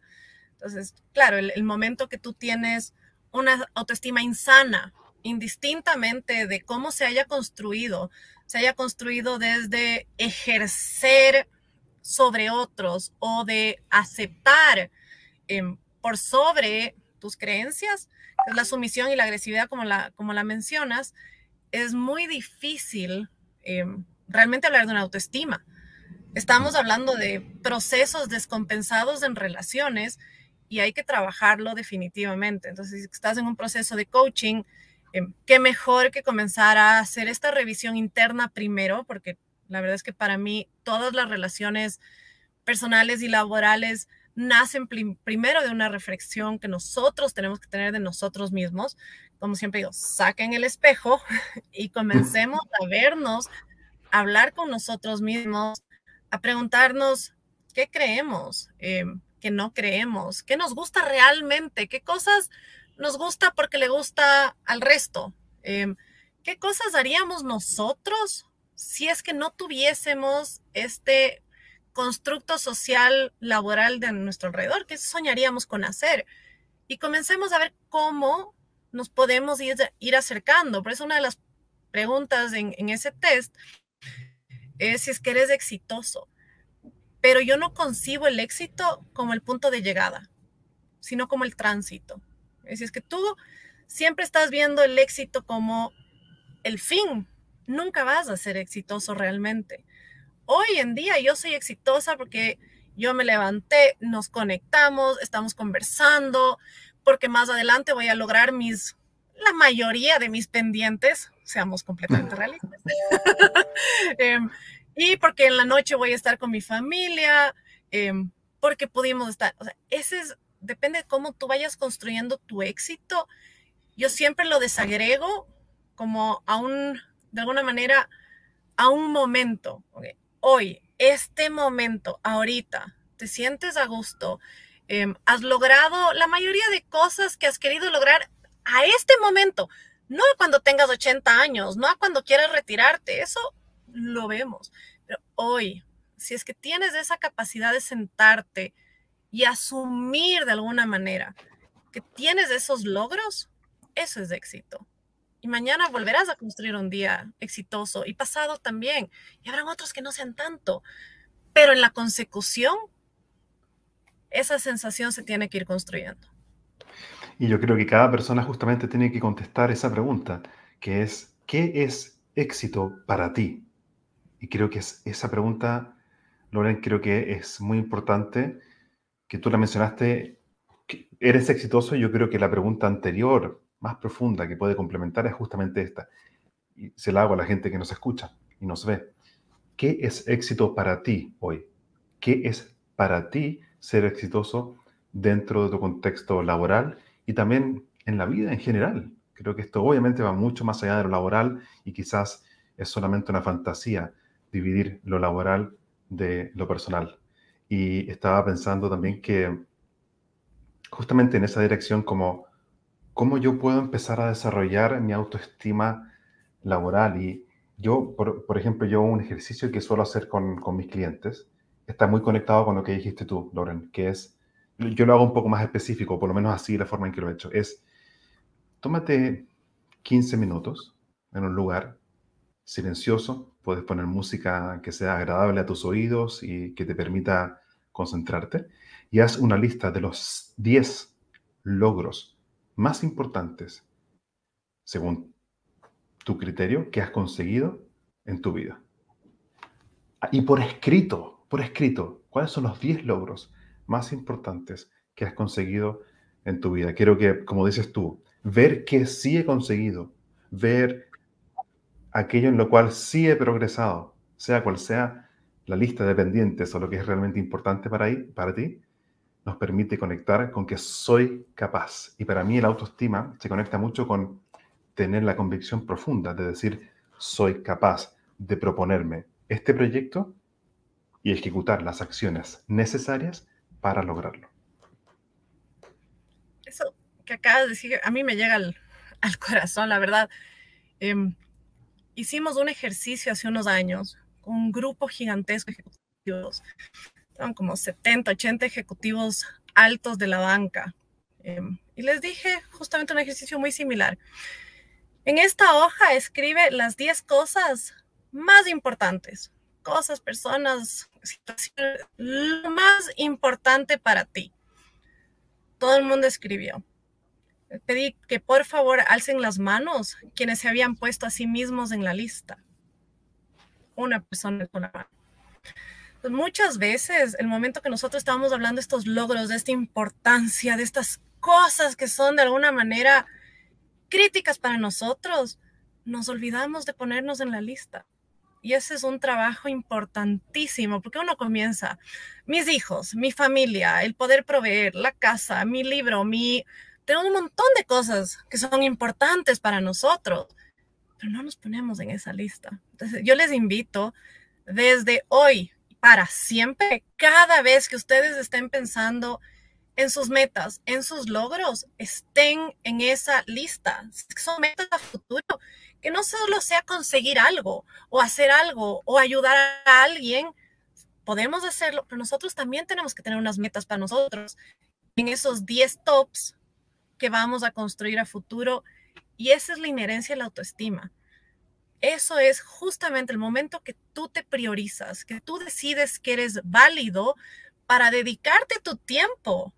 Entonces, claro, el, momento que tú tienes una autoestima insana, indistintamente de cómo se haya construido, se haya construido desde ejercer sobre otros o de aceptar em, por sobre tus creencias, la sumisión y la agresividad como la, como la mencionas, es muy difícil em, realmente hablar de una autoestima. Estamos hablando de procesos descompensados en relaciones y hay que trabajarlo definitivamente. Entonces, si estás en un proceso de coaching, em, qué mejor que comenzar a hacer esta revisión interna primero, porque la verdad es que para mí todas las relaciones personales y laborales nacen primero de una reflexión que nosotros tenemos que tener de nosotros mismos. Como siempre digo, saquen el espejo y comencemos a vernos, a hablar con nosotros mismos, a preguntarnos qué creemos, eh, qué no creemos, qué nos gusta realmente, qué cosas nos gusta porque le gusta al resto, eh, qué cosas haríamos nosotros si es que no tuviésemos este constructo social laboral de nuestro alrededor, que soñaríamos con hacer. Y comencemos a ver cómo nos podemos ir, acercando. Por eso una de las preguntas en, en ese test es si es que eres exitoso. Pero yo no concibo el éxito como el punto de llegada, sino como el tránsito. Es decir, es que tú siempre estás viendo el éxito como el fin, nunca vas a ser exitoso realmente. Hoy en día yo soy exitosa porque yo me levanté, nos conectamos, estamos conversando, porque más adelante voy a lograr mis, la mayoría de mis pendientes, seamos completamente realistas. Em, y porque en la noche voy a estar con mi familia, em, porque pudimos estar, o sea, ese es, depende de cómo tú vayas construyendo tu éxito. Yo siempre lo desagrego como a un, de alguna manera, a un momento. Hoy, este momento, ahorita, te sientes a gusto, em, has logrado la mayoría de cosas que has querido lograr a este momento, no cuando tengas 80 años, no cuando quieras retirarte, eso lo vemos. Pero hoy, si es que tienes esa capacidad de sentarte y asumir de alguna manera que tienes esos logros, eso es éxito. Y mañana volverás a construir un día exitoso y pasado también. Y habrán otros que no sean tanto. Pero en la consecución, esa sensación se tiene que ir construyendo. Y yo creo que cada persona justamente tiene que contestar esa pregunta, que es, ¿qué es éxito para ti? Y creo que es esa pregunta, Loren, creo que es muy importante que tú la mencionaste. ¿Eres exitoso? Yo creo que la pregunta anterior, más profunda, que puede complementar es justamente esta. Y se la hago a la gente que nos escucha y nos ve. ¿Qué es éxito para ti hoy? ¿Qué es para ti ser exitoso dentro de tu contexto laboral y también en la vida en general. Creo que esto obviamente va mucho más allá de lo laboral y quizás es solamente una fantasía dividir lo laboral de lo personal. Y estaba pensando también que justamente en esa dirección como cómo yo puedo empezar a desarrollar mi autoestima laboral. Y yo, por, ejemplo, yo un ejercicio que suelo hacer con, con mis clientes está muy conectado con lo que dijiste tú, Loren, que es yo lo hago un poco más específico, por lo menos así la forma en que lo he hecho, es tómate 15 minutos en un lugar silencioso, puedes poner música que sea agradable a tus oídos y que te permita concentrarte, y haz una lista de los 10 logros más importantes, según tu criterio, que has conseguido en tu vida. Y por escrito, por escrito, ¿cuáles son los 10 logros más importantes que has conseguido en tu vida. Quiero que, como dices tú, ver qué sí he conseguido, ver aquello en lo cual sí he progresado, sea cual sea la lista de pendientes o lo que es realmente importante para, para ti, nos permite conectar con que soy capaz. Y para mí el autoestima se conecta mucho con tener la convicción profunda de decir, soy capaz de proponerme este proyecto y ejecutar las acciones necesarias para lograrlo. Eso que acabas de decir, a mí me llega al, corazón, la verdad. Em, hicimos un ejercicio hace unos años con un grupo gigantesco de ejecutivos. Estaban como 70, 80 ejecutivos altos de la banca. Em, y les dije justamente un ejercicio muy similar. En esta hoja escribe las 10 cosas más importantes cosas, personas, situaciones, lo más importante para ti. Todo el mundo escribió. Pedí que por favor alcen las manos quienes se habían puesto a sí mismos en la lista. Una persona con la mano. Muchas veces, el momento que nosotros estábamos hablando de estos logros, de esta importancia, de estas cosas que son de alguna manera críticas para nosotros, nos olvidamos de ponernos en la lista. Y ese es un trabajo importantísimo porque uno comienza, mis hijos, mi familia, el poder proveer, la casa, mi libro, mi... Tenemos un montón de cosas que son importantes para nosotros, pero no nos ponemos en esa lista. Entonces, yo les invito desde hoy para siempre, cada vez que ustedes estén pensando en sus metas, en sus logros, estén en esa lista. Son metas a futuro que no solo sea conseguir algo o hacer algo o ayudar a alguien, podemos hacerlo, pero nosotros también tenemos que tener unas metas para nosotros en esos 10 tops que vamos a construir a futuro y esa es la inherencia de la autoestima. Eso es justamente el momento que tú te priorizas, que tú decides que eres válido para dedicarte tu tiempo.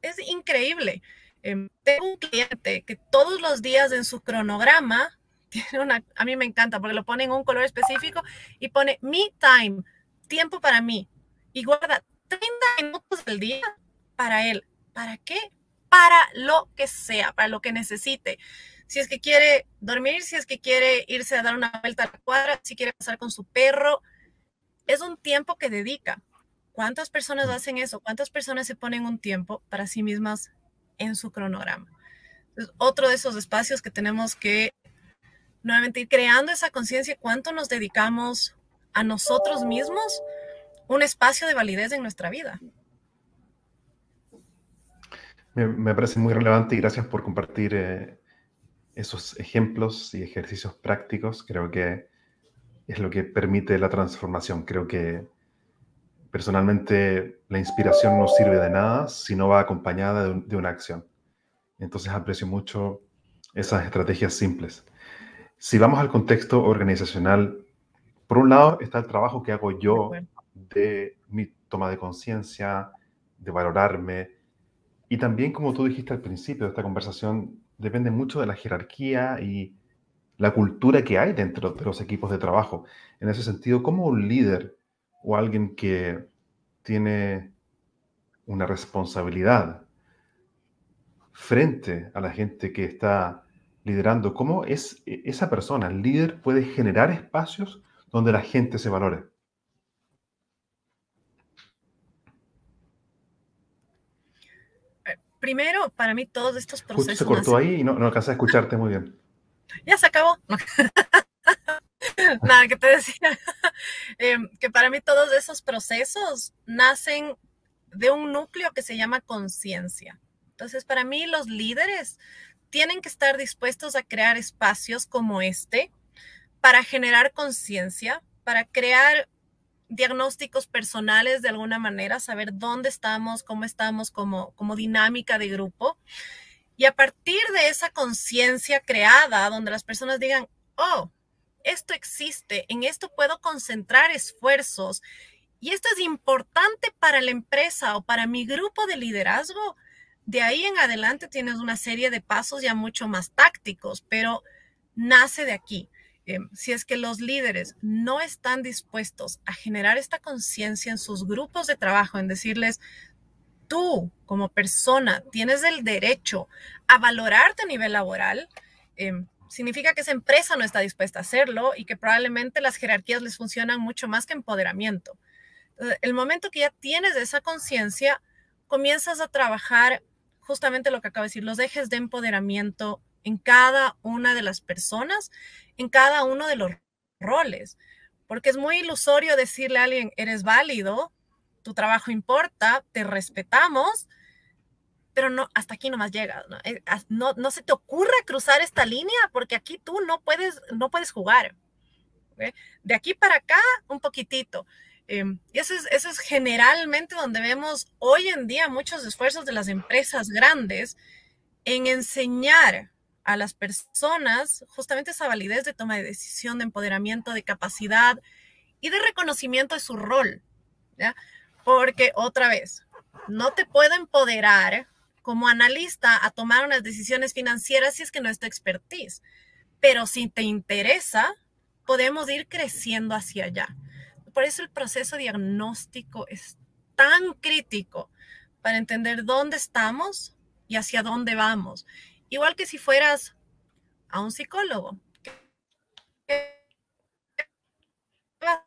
Es increíble. Em, tengo un cliente que todos los días en su cronograma a mí me encanta porque lo pone en un color específico y pone me time, tiempo para mí. Y guarda 30 minutos del día para él. ¿Para qué? Para lo que sea, para lo que necesite. Si es que quiere dormir, si es que quiere irse a dar una vuelta a la cuadra, si quiere pasar con su perro, es un tiempo que dedica. ¿Cuántas personas hacen eso? ¿Cuántas personas se ponen un tiempo para sí mismas en su cronograma? Es otro de esos espacios que tenemos que nuevamente ir creando esa conciencia, cuánto nos dedicamos a nosotros mismos, un espacio de validez en nuestra vida. Me, parece muy relevante y gracias por compartir eh, esos ejemplos y ejercicios prácticos. Creo que es lo que permite la transformación. Creo que personalmente la inspiración no sirve de nada si no va acompañada de, una acción. Entonces aprecio mucho esas estrategias simples. Si vamos al contexto organizacional, por un lado está el trabajo que hago yo de mi toma de conciencia, de valorarme, y también, como tú dijiste al principio de esta conversación, depende mucho de la jerarquía y la cultura que hay dentro de los equipos de trabajo. En ese sentido, ¿cómo un líder o alguien que tiene una responsabilidad frente a la gente que está liderando, cómo es e-, esa persona, el líder, puede generar espacios donde la gente se valore? Primero, para mí todos estos procesos... se cortó ahí y no, no alcancé a escucharte muy bien. Ya se acabó. Nada, que te decía, em, que para mí todos esos procesos nacen de un núcleo que se llama conciencia. Entonces, para mí los líderes tienen que estar dispuestos a crear espacios como este para generar conciencia, para crear diagnósticos personales de alguna manera, saber dónde estamos, cómo estamos como, como dinámica de grupo. Y a partir de esa conciencia creada, donde las personas digan, oh, esto existe, en esto puedo concentrar esfuerzos y esto es importante para la empresa o para mi grupo de liderazgo, de ahí en adelante tienes una serie de pasos ya mucho más tácticos, pero nace de aquí. Eh, si es que los líderes no están dispuestos a generar esta conciencia en sus grupos de trabajo, en decirles, tú como persona tienes el derecho a valorarte a nivel laboral, eh, significa que esa empresa no está dispuesta a hacerlo y que probablemente las jerarquías les funcionan mucho más que empoderamiento. el momento que ya tienes esa conciencia, comienzas a trabajar justamente lo que acabo de decir, los ejes de empoderamiento en cada una de las personas, en cada uno de los roles, porque es muy ilusorio decirle a alguien, eres válido, tu trabajo importa, te respetamos, pero no, hasta aquí nomás llegas, ¿no? Eh, no, no se te ocurre cruzar esta línea porque aquí tú no puedes, no puedes jugar. De aquí para acá, un poquitito. Em, y eso es, eso es generalmente donde vemos hoy en día muchos esfuerzos de las empresas grandes en enseñar a las personas justamente esa validez de toma de decisión, de empoderamiento, de capacidad y de reconocimiento de su rol. ¿ya? Porque otra vez, no te puedo empoderar como analista a tomar unas decisiones financieras si es que no es tu expertise. Pero si te interesa, podemos ir creciendo hacia allá. Por eso el proceso diagnóstico es tan crítico para entender dónde estamos y hacia dónde vamos. Igual que si fueras a un psicólogo. Va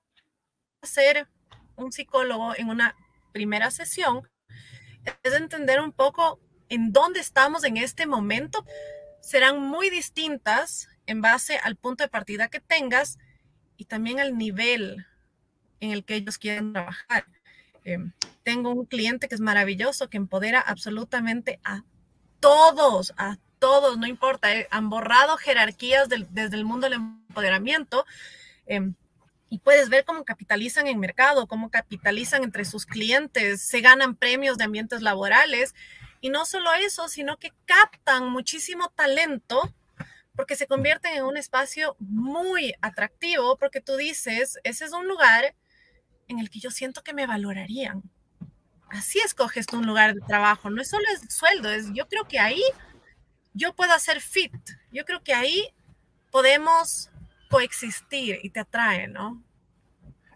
a ser un psicólogo en una primera sesión es entender un poco en dónde estamos en este momento. Serán muy distintas en base al punto de partida que tengas y también al nivel en el que ellos quieren trabajar. Em, tengo un cliente que es maravilloso, que empodera absolutamente a todos, a todos, no importa, eh, han borrado jerarquías desde el mundo del empoderamiento. Em, y puedes ver cómo capitalizan en mercado, cómo capitalizan entre sus clientes, se ganan premios de ambientes laborales. Y no solo eso, sino que captan muchísimo talento porque se convierten en un espacio muy atractivo, porque tú dices, ese es un lugar en el que yo siento que me valorarían. Así escoges tú un lugar de trabajo, no es solo el sueldo, es yo creo que ahí yo puedo hacer fit. Yo creo que ahí podemos coexistir y te atrae, ¿no?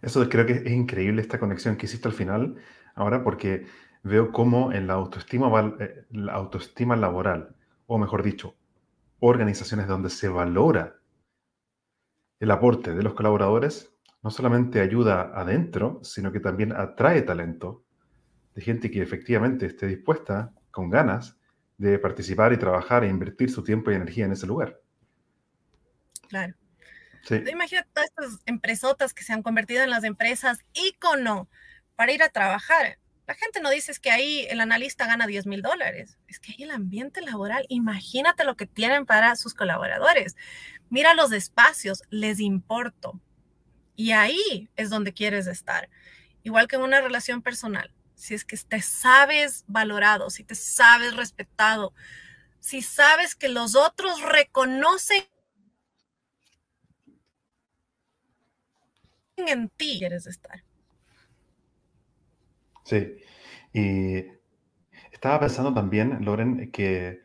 Eso creo que es increíble esta conexión que hiciste al final, ahora porque veo cómo en la autoestima, eh, la autoestima laboral, o mejor dicho, organizaciones donde se valora el aporte de los colaboradores, no solamente ayuda adentro, sino que también atrae talento de gente que efectivamente esté dispuesta, con ganas, de participar y trabajar e invertir su tiempo y energía en ese lugar. Claro. Imagínate todas estas empresotas que se han convertido en las empresas ícono para ir a trabajar. La gente no dice que ahí el analista gana 10 mil dólares. Es que ahí el ambiente laboral, imagínate lo que tienen para sus colaboradores. Mira los espacios, les importo. Y ahí es donde quieres estar. Igual que en una relación personal. Si es que te sabes valorado, si te sabes respetado, si sabes que los otros reconocen en ti quieres estar. Sí, y estaba pensando también, Loren, que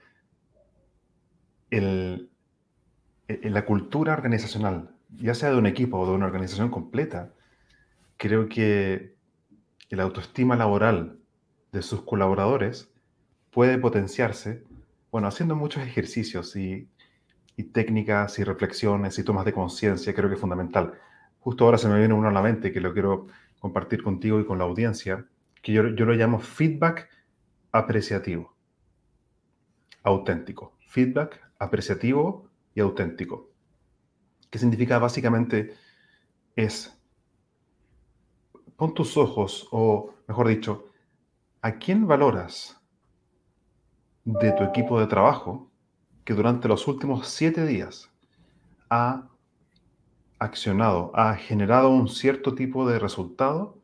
el, e, la cultura organizacional, ya sea de un equipo o de una organización completa, creo que la autoestima laboral de sus colaboradores puede potenciarse, bueno, haciendo muchos ejercicios y, y técnicas y reflexiones y tomas de conciencia, creo que es fundamental. Justo ahora se me viene uno a la mente que lo quiero compartir contigo y con la audiencia, que yo, yo lo llamo feedback apreciativo, auténtico. Feedback apreciativo y auténtico. ¿Qué significa básicamente es, pon tus ojos, o mejor dicho, ¿a quién valoras de tu equipo de trabajo que durante los últimos siete días ha accionado, ha generado un cierto tipo de resultado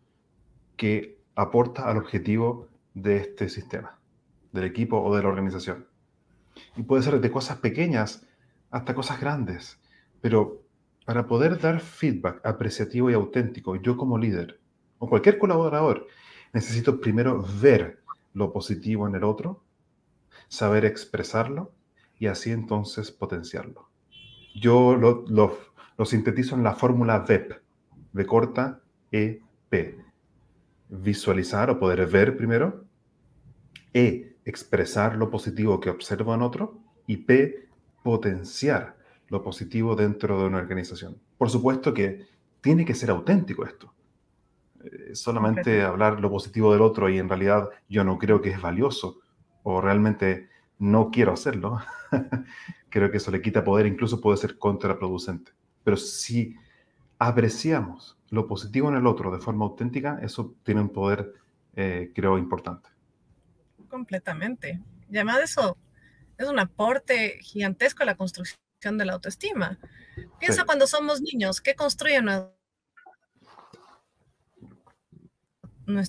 que aporta al objetivo de este sistema, del equipo o de la organización. Y puede ser de cosas pequeñas hasta cosas grandes, pero para poder dar feedback apreciativo y auténtico, yo como líder o cualquier colaborador, necesito primero ver lo positivo en el otro, saber expresarlo y así entonces potenciarlo. Yo lo, sintetizo en la fórmula VEP, V corta, E, P. Visualizar o poder ver primero, E, expresar lo positivo que observo en otro, y P, potenciar lo positivo dentro de una organización. Por supuesto que tiene que ser auténtico esto. Solamente hablar lo positivo del otro y en realidad yo no creo que es valioso o realmente no quiero hacerlo, creo que eso le quita poder, incluso puede ser contraproducente. Pero si apreciamos lo positivo en el otro de forma auténtica, eso tiene un poder, eh, creo, importante. Completamente. Y además eso es un aporte gigantesco a la construcción de la autoestima. Piensa cuando somos niños, ¿qué construye nuestra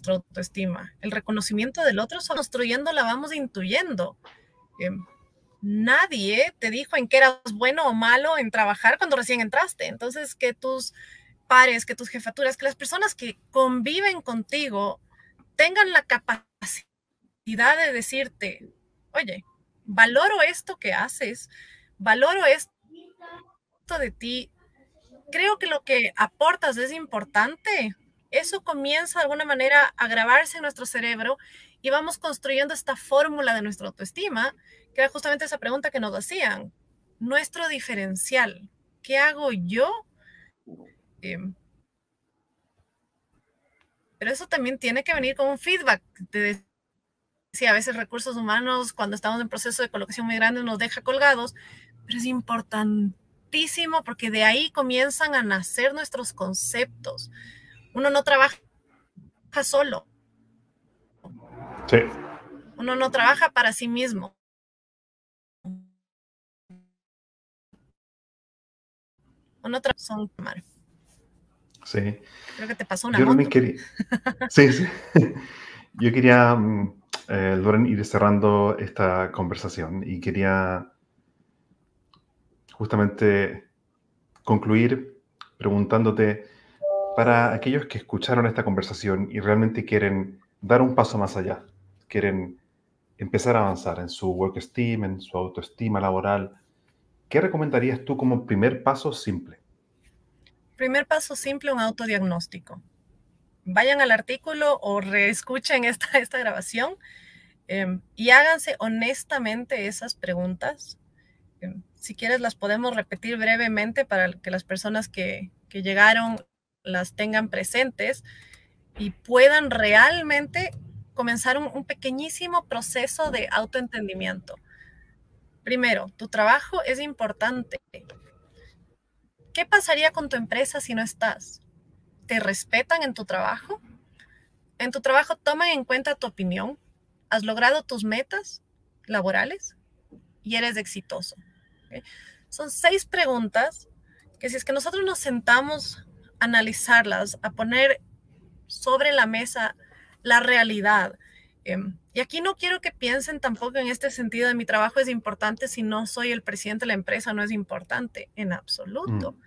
autoestima? El reconocimiento del otro, construyendo la vamos intuyendo. Em, nadie te dijo en qué eras bueno o malo en trabajar cuando recién entraste. Entonces, que tus pares, que tus jefaturas, que las personas que conviven contigo tengan la capacidad de decirte, oye, valoro esto que haces, valoro esto de ti, creo que lo que aportas es importante. Eso comienza de alguna manera a grabarse en nuestro cerebro y vamos construyendo esta fórmula de nuestra autoestima que era justamente esa pregunta que nos hacían. Nuestro diferencial, ¿qué hago yo? Em, pero eso también tiene que venir con un feedback. Te decía, a veces recursos humanos, cuando estamos en proceso de colocación muy grande, nos deja colgados, pero es importantísimo porque de ahí comienzan a nacer nuestros conceptos. Uno no trabaja solo. Sí. Uno no trabaja para sí mismo. con otra son Sí. Creo que te pasó una Yo también quería. Sí, sí. Yo quería, mm, eh, Loren, ir cerrando esta conversación y quería justamente concluir preguntándote para aquellos que escucharon esta conversación y realmente quieren dar un paso más allá, quieren empezar a avanzar en su work esteem, en su autoestima laboral, ¿qué recomendarías tú como primer paso simple? Primer paso simple, un autodiagnóstico. Vayan al artículo o reescuchen esta, esta grabación em, y háganse honestamente esas preguntas. Em, si quieres, las podemos repetir brevemente para que las personas que, que llegaron las tengan presentes y puedan realmente comenzar un, pequeñísimo proceso de autoentendimiento. Primero, tu trabajo es importante. ¿Qué pasaría con tu empresa si no estás? ¿Te respetan en tu trabajo? ¿En tu trabajo toman en cuenta tu opinión? ¿Has logrado tus metas laborales? Y eres exitoso. Son seis preguntas que si es que nosotros nos sentamos analizarlas, a poner sobre la mesa la realidad. Em, y aquí no quiero que piensen tampoco en este sentido de mi trabajo es importante si no soy el presidente de la empresa, no es importante en absoluto. Mm.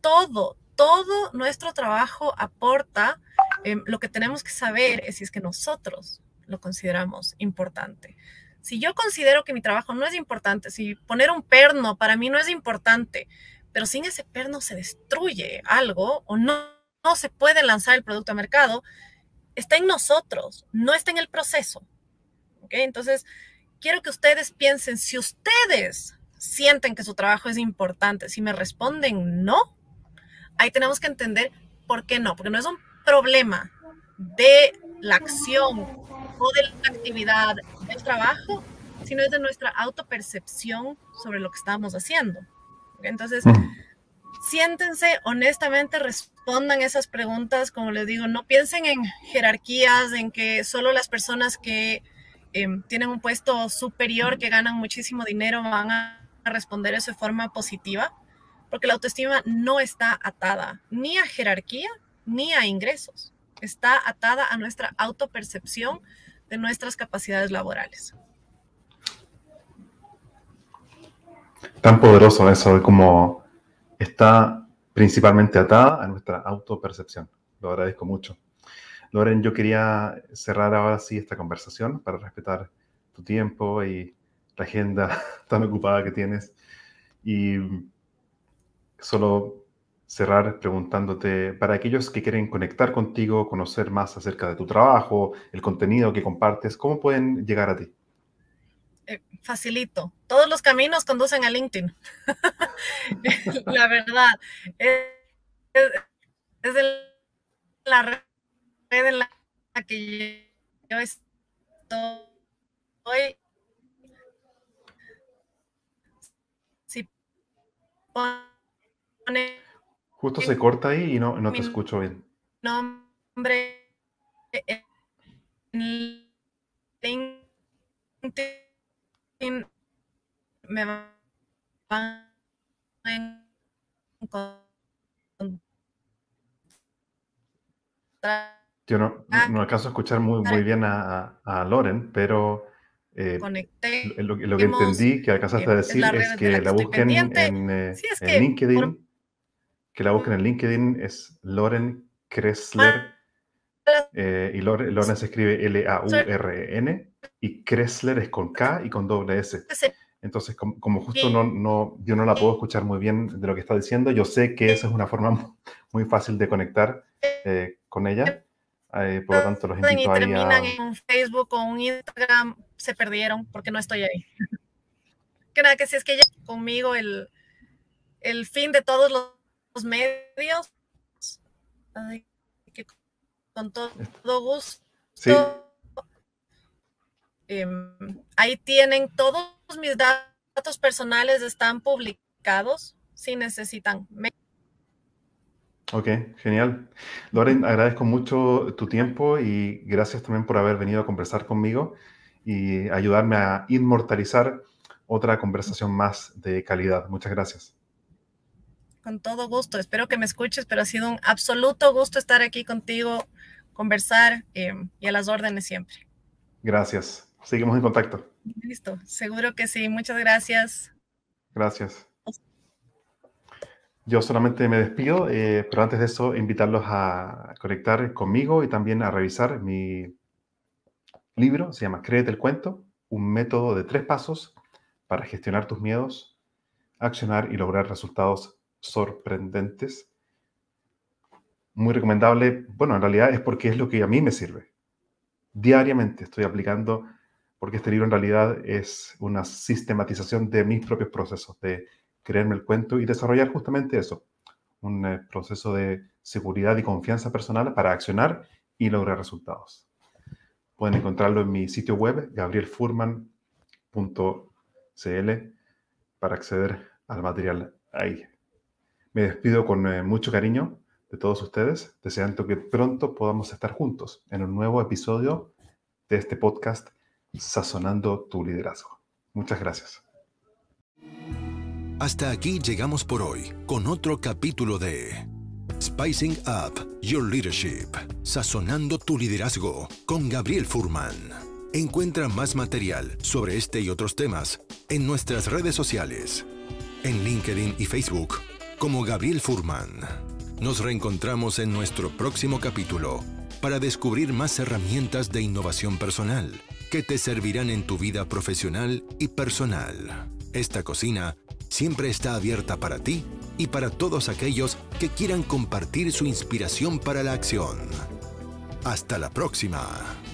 Todo, todo nuestro trabajo aporta. Em, lo que tenemos que saber es si es que nosotros lo consideramos importante. Si yo considero que mi trabajo no es importante, si poner un perno para mí no es importante, pero sin ese perno se destruye algo o no, no se puede lanzar el producto a mercado, está en nosotros, no está en el proceso. Entonces, quiero que ustedes piensen, si ustedes sienten que su trabajo es importante, si me responden no, ahí tenemos que entender por qué no, porque no es un problema de la acción o de la actividad del trabajo, sino es de nuestra autopercepción sobre lo que estamos haciendo. Entonces, siéntense honestamente, respondan esas preguntas, como les digo, no piensen en jerarquías, en que solo las personas que em, tienen un puesto superior, que ganan muchísimo dinero, van a, responder eso de forma positiva, porque la autoestima no está atada ni a jerarquía ni a ingresos, está atada a nuestra autopercepción de nuestras capacidades laborales. Tan poderoso eso de como está principalmente atada a nuestra autopercepción. Lo agradezco mucho. Loren, yo quería cerrar ahora sí esta conversación para respetar tu tiempo y la agenda tan ocupada que tienes. Y solo cerrar preguntándote, para aquellos que quieren conectar contigo, conocer más acerca de tu trabajo, el contenido que compartes, ¿cómo pueden llegar a ti? Eh, facilito. Todos los caminos conducen a LinkedIn. la verdad. Es, la red en la que yo estoy. Si pone Justo se corta ahí y no, no te escucho bien. Nombre en LinkedIn me van a Yo no, no, alcanzo a escuchar muy, muy bien a, a, Loren, pero eh, lo, lo, que entendí que alcanzaste a decir es, que la, busquen en, eh, en LinkedIn, que la busquen en LinkedIn es Loren Kressler, eh, y Loren, Loren se escribe L-A-U-R-N, y Kressler es con K y con doble S. Entonces, como, justo no, no, yo no la puedo escuchar muy bien de lo que está diciendo, yo sé que esa es una forma muy fácil de conectar eh, con ella. Eh, por lo tanto, los invito y terminan en Facebook o un Instagram, se perdieron porque no estoy ahí. que nada, que si es que ya conmigo el, el fin de todos los, medios, que con todo, gusto. Sí Em, ahí tienen todos mis datos personales, están publicados si necesitan. Ok, genial. Loren, agradezco mucho tu tiempo y gracias también por haber venido a conversar conmigo y ayudarme a inmortalizar otra conversación más de calidad. Muchas gracias. Con todo gusto. Espero que me escuches, pero ha sido un absoluto gusto estar aquí contigo, conversar em, y a las órdenes siempre. Gracias seguimos en contacto. Listo, seguro que sí. Muchas gracias. Gracias. Yo solamente me despido, eh, pero antes de eso, invitarlos a conectar conmigo y también a revisar mi libro. Se llama Créete el cuento, un método de tres pasos para gestionar tus miedos accionar y lograr resultados sorprendentes. Muy recomendable, bueno, en realidad es porque es lo que a mí me sirve. Diariamente estoy aplicando, porque este libro en realidad es una sistematización de mis propios procesos, de creerme el cuento y desarrollar justamente eso, un eh, proceso de seguridad y confianza personal para accionar y lograr resultados. Pueden encontrarlo en mi sitio web, gabrielfurman.cl, para acceder al material ahí. Me despido con eh, mucho cariño de todos ustedes, deseando que pronto podamos estar juntos en un nuevo episodio de este podcast Sazonando tu liderazgo. Muchas gracias. Hasta aquí llegamos por hoy con otro capítulo de Spicing Up Your Leadership, Sazonando tu liderazgo con Gabriel Furman. Encuentra más material sobre este y otros temas en nuestras redes sociales, en LinkedIn y Facebook como Gabriel Furman. Nos reencontramos en nuestro próximo capítulo para descubrir más herramientas de innovación personal que te servirán en tu vida profesional y personal. Esta cocina siempre está abierta para ti y para todos aquellos que quieran compartir su inspiración para la acción. Hasta la próxima.